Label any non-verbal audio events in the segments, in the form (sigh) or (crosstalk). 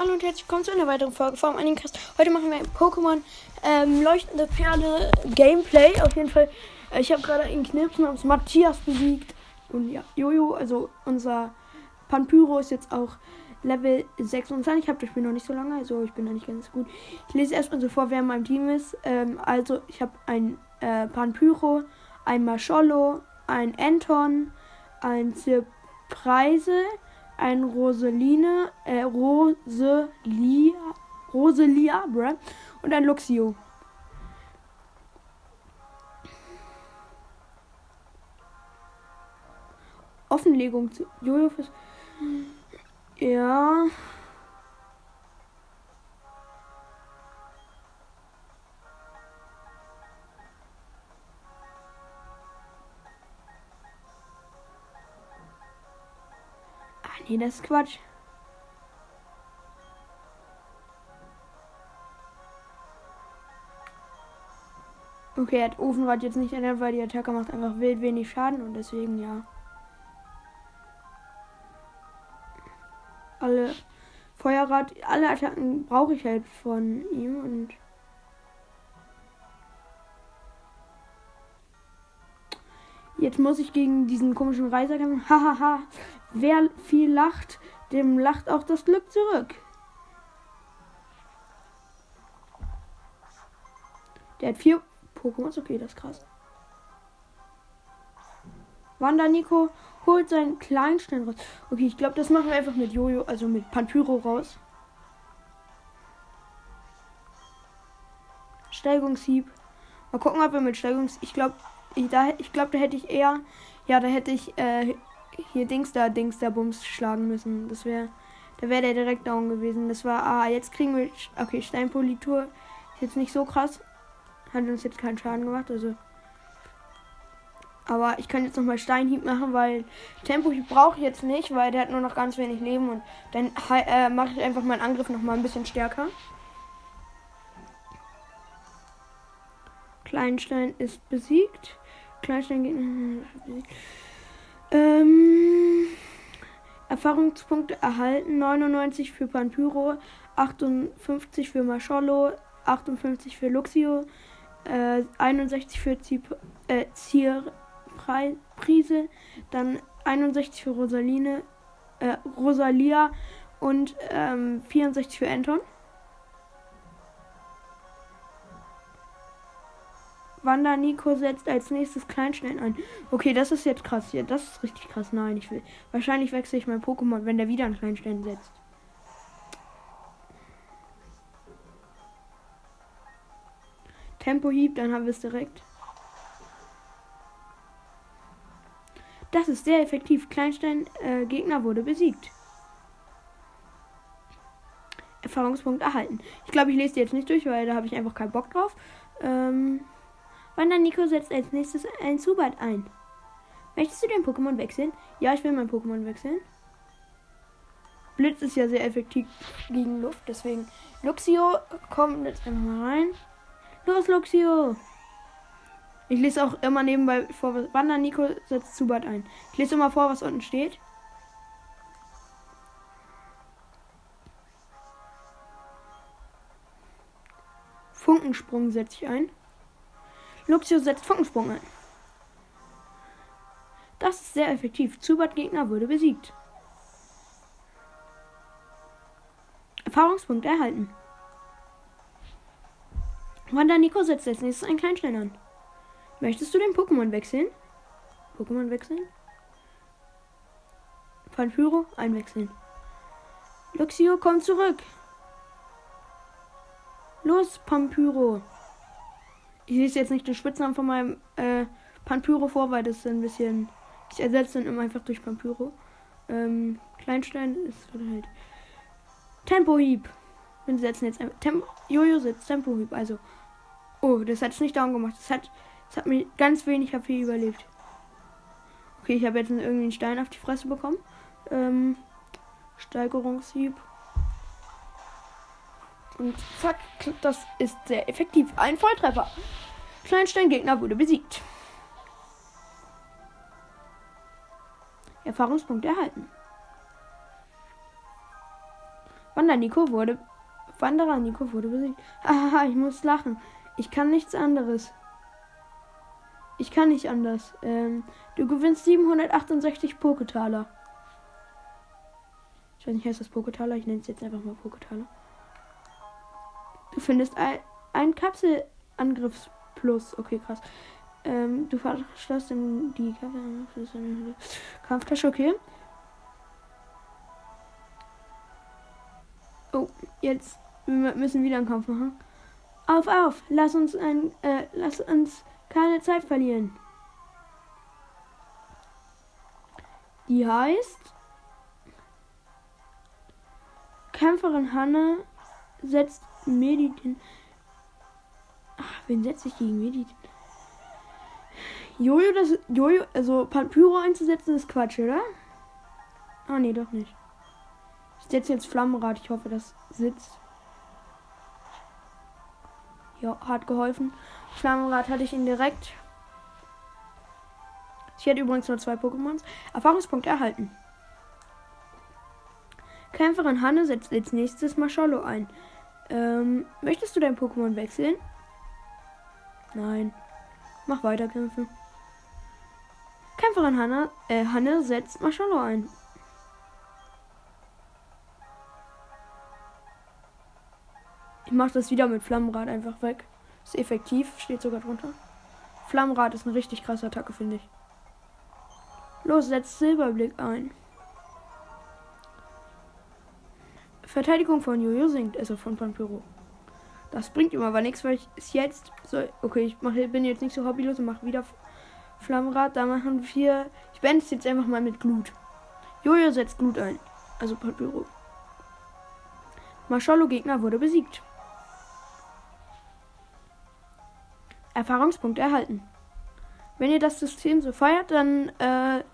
Hallo und herzlich willkommen zu einer weiteren Folge vom Animecast. Heute machen wir ein Pokémon ähm, Leuchtende Perle Gameplay. Auf jeden Fall, äh, ich habe gerade einen Knirps namens Matthias besiegt. Und ja, Jojo, also unser Panpyro ist jetzt auch Level 26. Ich habe das Spiel noch nicht so lange, also ich bin da nicht ganz gut. Ich lese erstmal so vor, wer in meinem Team ist. Ähm, also, ich habe ein äh, Panpyro, ein Maschollo, ein Anton, ein Zirpreise, ein Roseline, äh, Roselia, Roselia, bruh, und ein Luxio. Offenlegung zu Jojo fürs. Ja. Nee, das ist Quatsch. Okay, er hat Ofenrad jetzt nicht ändert, weil die Attacke macht einfach wild wenig Schaden und deswegen ja. Alle Feuerrad, alle Attacken brauche ich halt von ihm und Jetzt muss ich gegen diesen komischen Reiser kämpfen. Hahaha. Wer viel lacht, dem lacht auch das Glück zurück. Der hat vier Pokémon. Okay, das ist krass. Wanda Nico holt seinen Kleinstein raus. Okay, ich glaube, das machen wir einfach mit Jojo, also mit Panpyro raus. Steigungshieb. Mal gucken, ob wir mit Steigungs... Ich glaube, da, ich glaube, da hätte ich eher... Ja, da hätte ich äh, hier Dings da, Dings da Bums schlagen müssen. Das wäre... Da wäre der direkt down gewesen. Das war... Ah, jetzt kriegen wir... Okay, Steinpolitur. Ist jetzt nicht so krass. Hat uns jetzt keinen Schaden gemacht, also... Aber ich kann jetzt nochmal Steinhieb machen, weil Tempohieb brauche ich jetzt nicht, weil der hat nur noch ganz wenig Leben und dann äh, mache ich einfach meinen Angriff nochmal ein bisschen stärker. Kleinstein ist besiegt. Kleinstein geht. Ähm, Erfahrungspunkte erhalten. 99 für Panpyro, 58 für Maschollo, 58 für Luxio, äh, 61 für Zip, äh, Zier, Prise, dann 61 für Rosaline, äh, Rosalia und ähm, 64 für Anton. Wanda Nico setzt als nächstes Kleinstein ein. Okay, das ist jetzt krass hier. Das ist richtig krass. Nein, ich will. Wahrscheinlich wechsle ich mein Pokémon, wenn der wieder einen Kleinstein setzt. Tempohieb, dann haben wir es direkt. Das ist sehr effektiv. Kleinstein äh, Gegner wurde besiegt. Erfahrungspunkt erhalten. Ich glaube, ich lese die jetzt nicht durch, weil da habe ich einfach keinen Bock drauf. Ähm, Wanda Nico setzt als nächstes ein Zubat ein. Möchtest du den Pokémon wechseln? Ja, ich will mein Pokémon wechseln. Blitz ist ja sehr effektiv gegen Luft, deswegen. Luxio kommt jetzt einfach mal rein. Los, Luxio! Ich lese auch immer nebenbei vor, was Wanda Nico setzt Zubat ein. Ich lese immer vor, was unten steht. Funkensprung setze ich ein. Luxio setzt Funkensprung ein. Das ist sehr effektiv. Zubat-Gegner wurde besiegt. Erfahrungspunkte erhalten. Wanda Nico setzt als nächstes einen Kleinstein an. Möchtest du den Pokémon wechseln? Pokémon wechseln? Panpyro einwechseln. Luxio, komm zurück. Los, Pampyro. Ich lese jetzt nicht den Spitznamen von meinem äh, Panpyro vor, weil das ein bisschen. Ich ersetze dann immer einfach durch Pampyro. Ähm, Kleinstein ist halt. Tempohieb. Wir setzen jetzt einfach. Tem Jojo setzt Tempohieb. Also. Oh, das hat es nicht down gemacht. Das hat, das hat mir ganz wenig HP überlebt. Okay, ich habe jetzt irgendwie einen Stein auf die Fresse bekommen. Ähm, Steigerungshieb. Und zack, das ist sehr effektiv. Ein Volltreffer. Kleinstein-Gegner wurde besiegt. Erfahrungspunkte erhalten. Wander Nico wurde. Wanderer Nico wurde besiegt. (laughs) Haha, ich muss lachen. Ich kann nichts anderes. Ich kann nicht anders. Ähm, du gewinnst 768 Poketaler. Ich weiß nicht, heißt das Poketaler? Ich nenne es jetzt einfach mal Poketaler. Findest ein, Kapselangriffsplus. Okay, krass. Ähm, du verschloss in die Kampftasche, okay. Oh, jetzt wir müssen wieder einen Kampf machen. Auf, auf, lass uns ein, äh, lass uns keine Zeit verlieren. Die heißt Kämpferin Hanne setzt Meditin. Ach, wen setze ich gegen Meditin? Jojo, das Jojo, also Pyro einzusetzen ist Quatsch, oder? Ah, nee, doch nicht. Ich setze jetzt Flammenrad. Ich hoffe, das sitzt. Ja, hat geholfen. Flammenrad hatte ich ihn direkt. Ich hätte übrigens nur zwei Pokémons. Erfahrungspunkte erhalten. Kämpferin Hanne setzt als nächstes Maschallo ein. Ähm, möchtest du dein Pokémon wechseln? Nein. Mach weiter kämpfen. Kämpferin Hanne, äh, Hanne setzt Maschallo ein. Ich mach das wieder mit Flammenrad einfach weg. Ist effektiv, steht sogar drunter. Flammenrad ist eine richtig krasse Attacke, finde ich. Los, setzt Silberblick ein. Verteidigung von Jojo sinkt, also von Pampiro. Das bringt ihm aber nichts, weil ich es jetzt so. Okay, ich mach, bin jetzt nicht so hobbylos und mache wieder Flammenrad. Da machen wir. Ich beende es jetzt einfach mal mit Glut. Jojo setzt Glut ein. Also Pampiro. Marshalo Gegner wurde besiegt. Erfahrungspunkte erhalten. Wenn ihr das System so feiert, dann äh,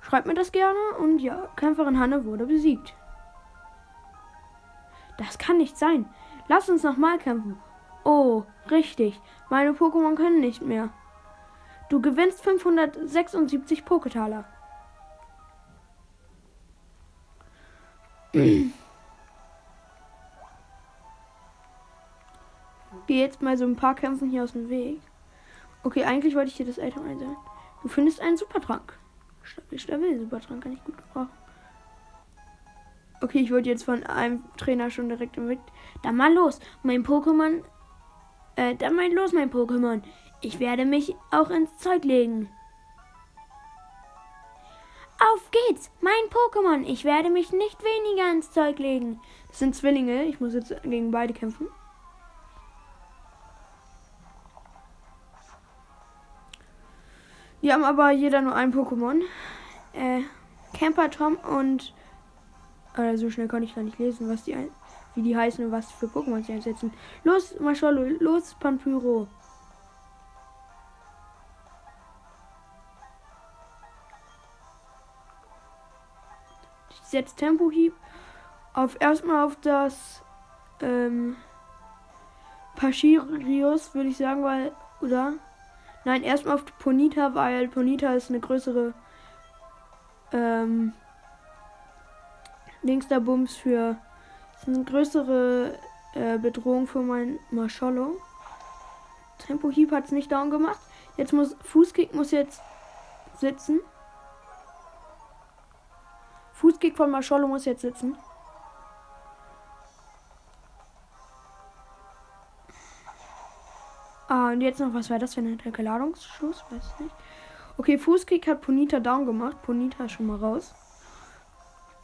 schreibt mir das gerne. Und ja, Kämpferin Hanne wurde besiegt. Das kann nicht sein. Lass uns nochmal kämpfen. Oh, richtig. Meine Pokémon können nicht mehr. Du gewinnst 576 Poketaler. Geh jetzt mal so ein paar Kämpfen hier aus dem Weg. Okay, eigentlich wollte ich hier das Item einsammeln. Du findest einen Supertrank. Stabil, stabil. Supertrank kann ich gut gebrauchen. Okay, ich wurde jetzt von einem Trainer schon direkt Weg. Dann mal los, mein Pokémon. Äh, dann mal los, mein Pokémon. Ich werde mich auch ins Zeug legen. Auf geht's, mein Pokémon. Ich werde mich nicht weniger ins Zeug legen. Das sind Zwillinge. Ich muss jetzt gegen beide kämpfen. Die haben aber jeder nur ein Pokémon. Äh, Camper Tom und äh, so schnell kann ich gar nicht lesen, was die wie die heißen und was für Pokémon sie einsetzen. Los, Mascholo, los, Pampyro. Ich setze Tempohieb auf erstmal auf das ähm, Pachirius, würde ich sagen, weil, oder? Nein, erstmal auf Ponita, weil Ponita ist eine größere ähm, Links der Bums für eine größere äh, Bedrohung für mein Marshalo. Tempo Heap hat es nicht down gemacht. Jetzt muss Fußkick muss jetzt sitzen. Fußkick von Marshalo muss jetzt sitzen. Ah, und jetzt noch, was war das für ein Ladungsschuss? Weiß nicht. Okay, Fußkick hat Ponita down gemacht. Ponita ist schon mal raus.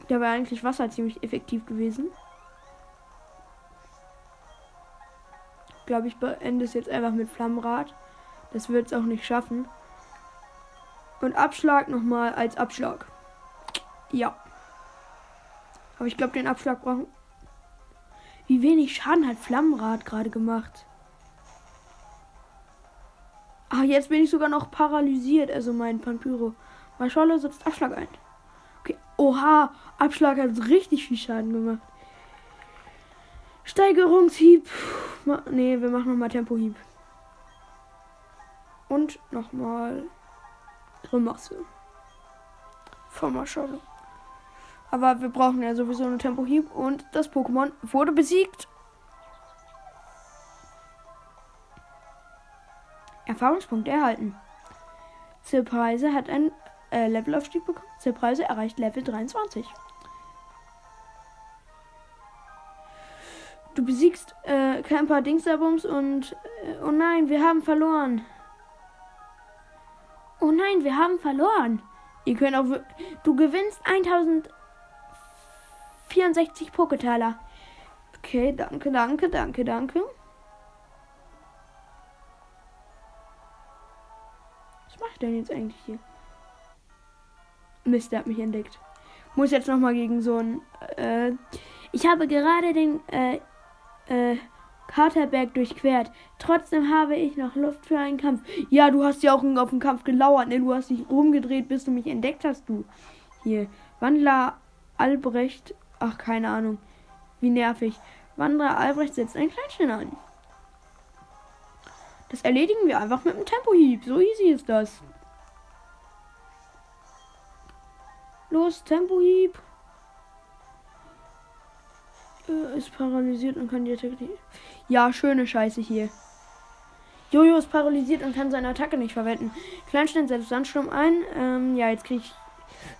Da wäre eigentlich Wasser ziemlich effektiv gewesen. Ich glaube, ich beende es jetzt einfach mit Flammenrad. Das wird es auch nicht schaffen. Und Abschlag nochmal als Abschlag. Ja. Aber ich glaube, den Abschlag brauchen. Wie wenig Schaden hat Flammenrad gerade gemacht? Ah, jetzt bin ich sogar noch paralysiert. Also mein Pampyro. Maschale setzt Abschlag ein. Oha, Abschlag hat richtig viel Schaden gemacht. Steigerungshieb. Ne, wir machen nochmal Tempohieb. Und nochmal Grimasse. Von Maschalo. Aber wir brauchen ja sowieso einen Tempohieb und das Pokémon wurde besiegt. Erfahrungspunkte erhalten. Zirpreise hat ein äh, Levelaufstieg bekommen. Zirpreise erreicht Level 23. Du besiegst äh, Camper Dingsabums und äh, oh nein, wir haben verloren. Oh nein, wir haben verloren. Ihr könnt auch du gewinnst 1064 Poketaler. Okay, danke, danke, danke, danke. Was macht denn jetzt eigentlich hier? Mist, der hat mich entdeckt. Muss jetzt noch mal gegen so ein. Äh, ich habe gerade den äh, äh, Katerberg durchquert. Trotzdem habe ich noch Luft für einen Kampf. Ja, du hast ja auch auf den Kampf gelauert, ne? Du hast dich rumgedreht, bis du mich entdeckt hast, du. Hier. Wandler Albrecht. Ach, keine Ahnung. Wie nervig. Wanderer Albrecht setzt einen Kleinstein an. Das erledigen wir einfach mit einem Tempohieb. So easy ist das. Los, Tempohieb. Äh, ist paralysiert und kann die Attacke nicht. Ja, schöne Scheiße hier. Jojo ist paralysiert und kann seine Attacke nicht verwenden. Kleinstein setzt Sandsturm ein. Ähm, ja, jetzt kriege ich.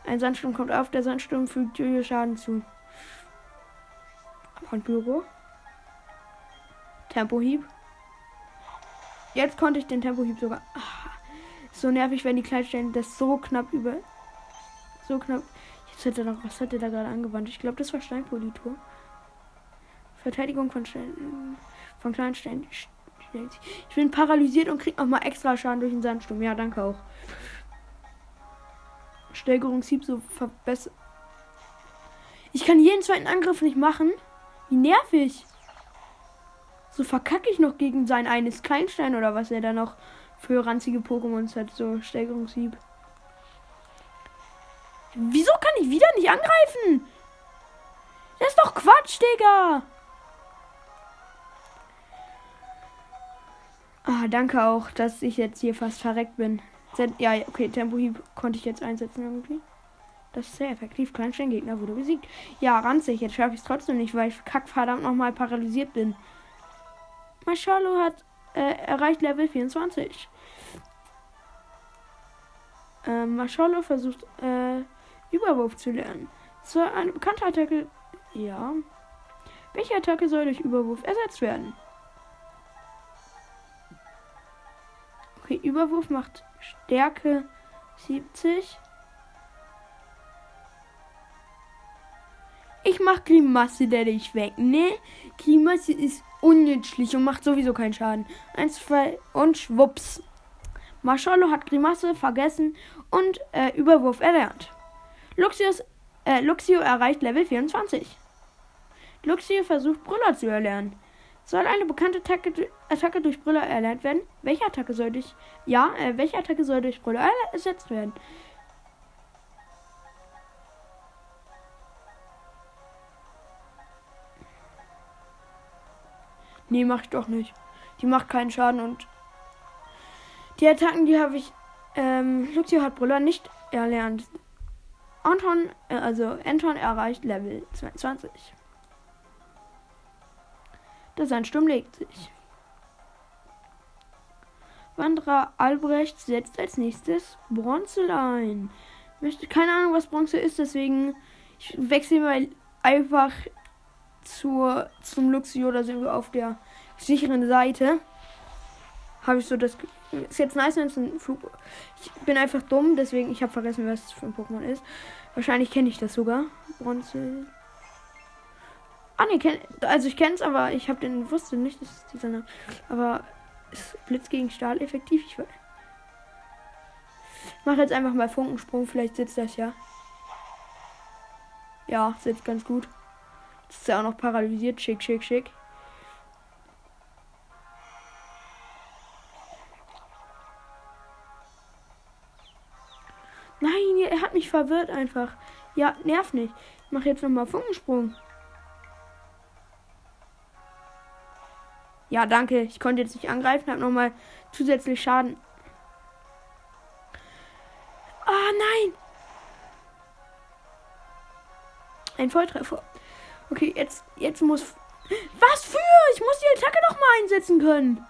Ein Sandsturm kommt auf. Der Sandsturm fügt Jojo Schaden zu. Von Büro. Tempohieb. Jetzt konnte ich den Tempohieb sogar. Ach, so nervig, wenn die Kleinsteine das so knapp über. So knapp. Jetzt hätte er noch. Was hat er da gerade angewandt? Ich glaube, das war Steinpolitur. Verteidigung von, Stein, von kleinen Steinen. Ich bin paralysiert und krieg noch mal extra Schaden durch den Sandsturm. Ja, danke auch. Steigerungshieb so verbessert. Ich kann jeden zweiten Angriff nicht machen. Wie nervig. So verkacke ich noch gegen sein eines Kleinstein oder was er da noch für ranzige Pokémons hat. So Steigerungshieb. Wieso kann ich wieder nicht angreifen? Das ist doch Quatsch, Digga. Ah, danke auch, dass ich jetzt hier fast verreckt bin. Ja, okay, Tempohieb konnte ich jetzt einsetzen irgendwie. Das ist sehr effektiv. Kleinsteingegner wurde besiegt. Ja, ranzig. Jetzt schaffe ich es trotzdem nicht, weil ich kackverdammt nochmal paralysiert bin. Marshalo hat äh, erreicht Level 24. Äh, Marshalo versucht äh, Überwurf zu lernen. So eine bekannte Attacke. Ja. Welche Attacke soll durch Überwurf ersetzt werden? Okay, Überwurf macht Stärke 70. Ich mach Grimasse, der dich weg, ne? Grimasse ist unnützlich und macht sowieso keinen Schaden. Eins, zwei und schwupps. Marshalo hat Grimasse vergessen und äh, Überwurf erlernt. Luxius, äh, Luxio erreicht Level 24. Luxio versucht Brüller zu erlernen. Soll eine bekannte Attacke, Attacke durch Brüller erlernt werden? Welche Attacke soll durch. Ja, äh, welche Attacke soll durch Brüller ersetzt werden? Nee, mach ich doch nicht. Die macht keinen Schaden und. Die Attacken, die habe ich. Ähm, Luxio hat Brüller nicht erlernt. Anton, äh, also Anton erreicht Level 22. Der Sandsturm legt sich. Wanderer Albrecht setzt als nächstes Bronze ein. Möchte keine Ahnung, was Bronze ist, deswegen ich wechsle mal einfach zur, zum Luxio, da sind wir auf der sicheren Seite. Habe ich so das. Ist jetzt nice, wenn es ein Flug. Ich bin einfach dumm, deswegen ich habe vergessen, was es für ein Pokémon ist. Wahrscheinlich kenne ich das sogar. Bronze. Ah, ne, also ich kenne es, aber ich habe den wusste nicht, dass dieser Name. Aber ist Blitz gegen Stahl effektiv? Ich mache jetzt einfach mal Funkensprung, vielleicht sitzt das ja. Ja, sitzt ganz gut. Ist ja auch noch paralysiert. Schick, schick, schick. Nein, er hat mich verwirrt einfach. Ja, nerv nicht. Ich mache jetzt nochmal Funkensprung. Ja, danke. Ich konnte jetzt nicht angreifen, habe nochmal zusätzlich Schaden. Ah, nein! Ein Volltreffer. Okay, jetzt, jetzt muss. Was für? Ich muss die Attacke doch mal einsetzen können.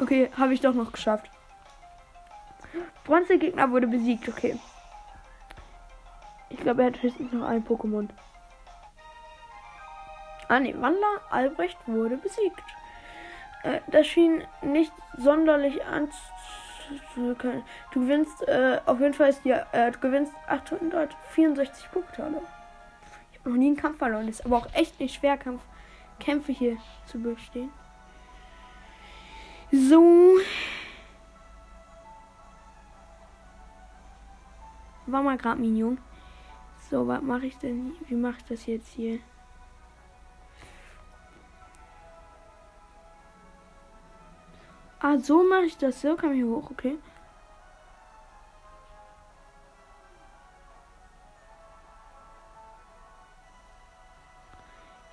Okay, habe ich doch noch geschafft. Bronze-Gegner wurde besiegt, okay. Ich glaube, er hat höchstens noch ein Pokémon. Ah ne, Wandler Albrecht wurde besiegt. Äh, das schien nicht sonderlich anzukönnen. Du gewinnst, äh, auf jeden Fall ist dir, äh, du gewinnst 864 Punkte. Ich habe noch nie einen Kampf verloren. Ist aber auch echt nicht schwer, Kampf, Kämpfe hier zu bestehen. So. War mal gerade Minion. So, was mache ich denn? Wie mache ich das jetzt hier? Ah, so mache ich das. So kann ich hier hoch, okay.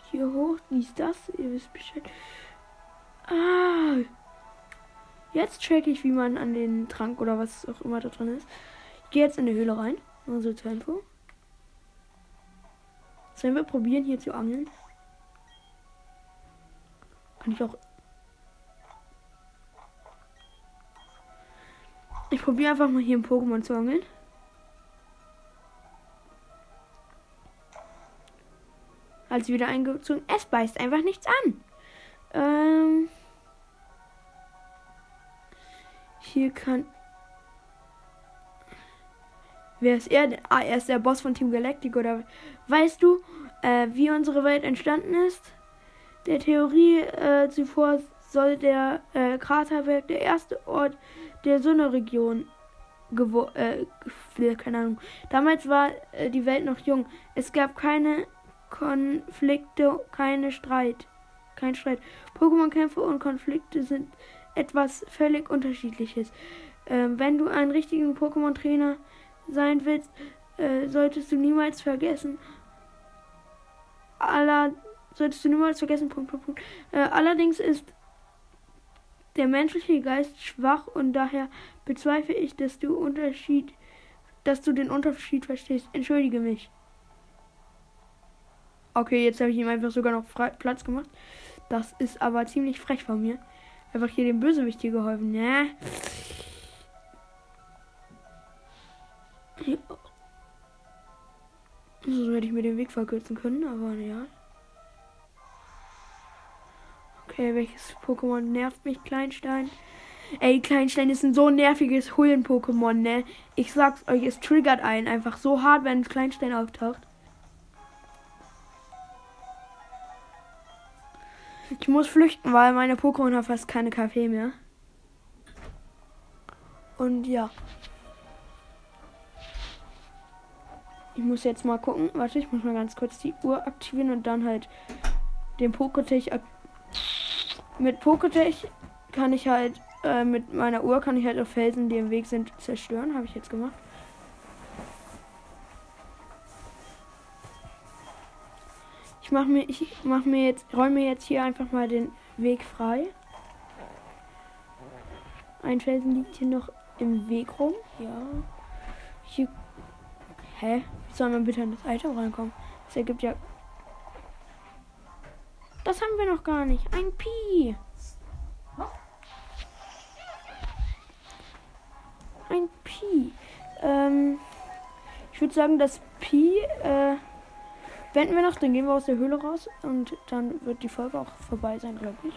Hier hoch, dies, das. Ihr wisst Bescheid. Ah. Jetzt check ich, wie man an den Trank oder was auch immer da drin ist. Gehe jetzt in die Höhle rein. Nur so zur Info. Sollen wir probieren, hier zu angeln? Kann ich auch. Ich probiere einfach mal hier ein Pokémon zu angeln. Als wieder eingezogen. Es beißt einfach nichts an. Ähm. Hier kann. Wer ist er? Ah, er ist der Boss von Team Galactic, oder weißt du, äh, wie unsere Welt entstanden ist? Der Theorie äh, zuvor soll der äh, Kraterberg der erste Ort der Sonneregion äh, keine Ahnung. Damals war äh, die Welt noch jung. Es gab keine Konflikte, keine Streit. Kein Streit. Pokémon-Kämpfe und Konflikte sind etwas völlig unterschiedliches. Ähm, wenn du einen richtigen Pokémon-Trainer sein willst, äh, solltest du niemals vergessen, aller, solltest du niemals vergessen, Punkt, Punkt, Punkt. Äh, allerdings ist der menschliche Geist schwach und daher bezweifle ich, dass du Unterschied, dass du den Unterschied verstehst. Entschuldige mich. Okay, jetzt habe ich ihm einfach sogar noch Platz gemacht. Das ist aber ziemlich frech von mir. Einfach hier dem Bösewicht hier geholfen. Ne? So hätte ich mir den Weg verkürzen können, aber ja. Okay, welches Pokémon nervt mich? Kleinstein. Ey, Kleinstein ist ein so nerviges Hullen-Pokémon, ne? Ich sag's euch, es triggert einen einfach so hart, wenn ein Kleinstein auftaucht. Ich muss flüchten, weil meine Pokémon haben fast keine Kaffee mehr. Und ja. Ich muss jetzt mal gucken. Warte, ich muss mal ganz kurz die Uhr aktivieren und dann halt den Poketech. Mit Poketech kann ich halt, äh, mit meiner Uhr kann ich halt auf Felsen, die im Weg sind, zerstören. Habe ich jetzt gemacht. Ich mache mir, ich mach mir jetzt, räume mir jetzt hier einfach mal den Weg frei. Ein Felsen liegt hier noch im Weg rum. Ja. Hier. Hä? Wie soll man bitte in das Item reinkommen? Das ergibt ja. Das haben wir noch gar nicht. Ein Pi. Ein Pi. Ähm, ich würde sagen, das Pi äh, wenden wir noch, dann gehen wir aus der Höhle raus und dann wird die Folge auch vorbei sein, glaube ich.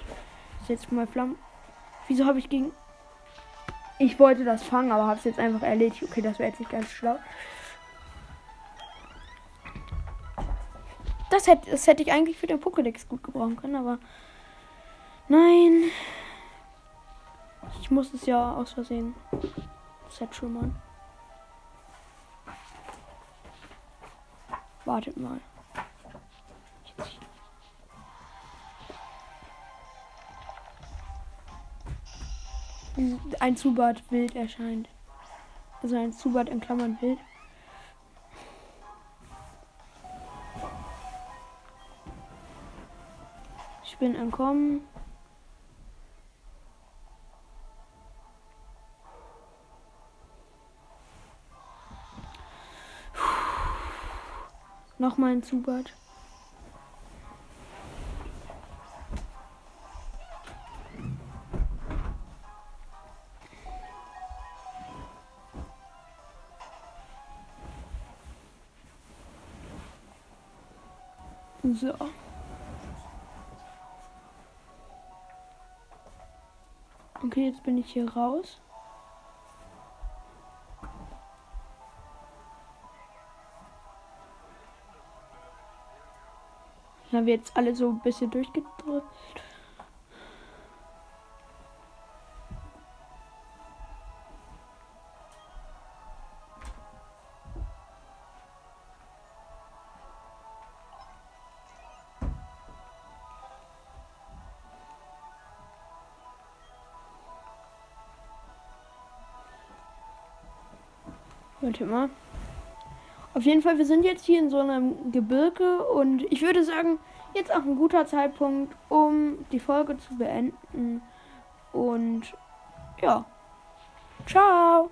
Jetzt mal Flammen. Wieso habe ich gegen. Ich wollte das fangen, aber habe es jetzt einfach erledigt. Okay, das wäre jetzt nicht ganz schlau. Das hätte, das hätte ich eigentlich für den Pokédex gut gebrauchen können, aber nein. Ich muss es ja aus Versehen. Set schon mal. Wartet mal. Ein Zubat wild erscheint. Also ein Zubat in Klammern wild. Ich bin entkommen. Nochmal ein Zubat. So. Okay, jetzt bin ich hier raus. Hier haben wir jetzt alle so ein bisschen durchgedrückt. Warte mal. Auf jeden Fall, wir sind jetzt hier in so einem Gebirge und ich würde sagen, jetzt auch ein guter Zeitpunkt, um die Folge zu beenden. Und ja, ciao.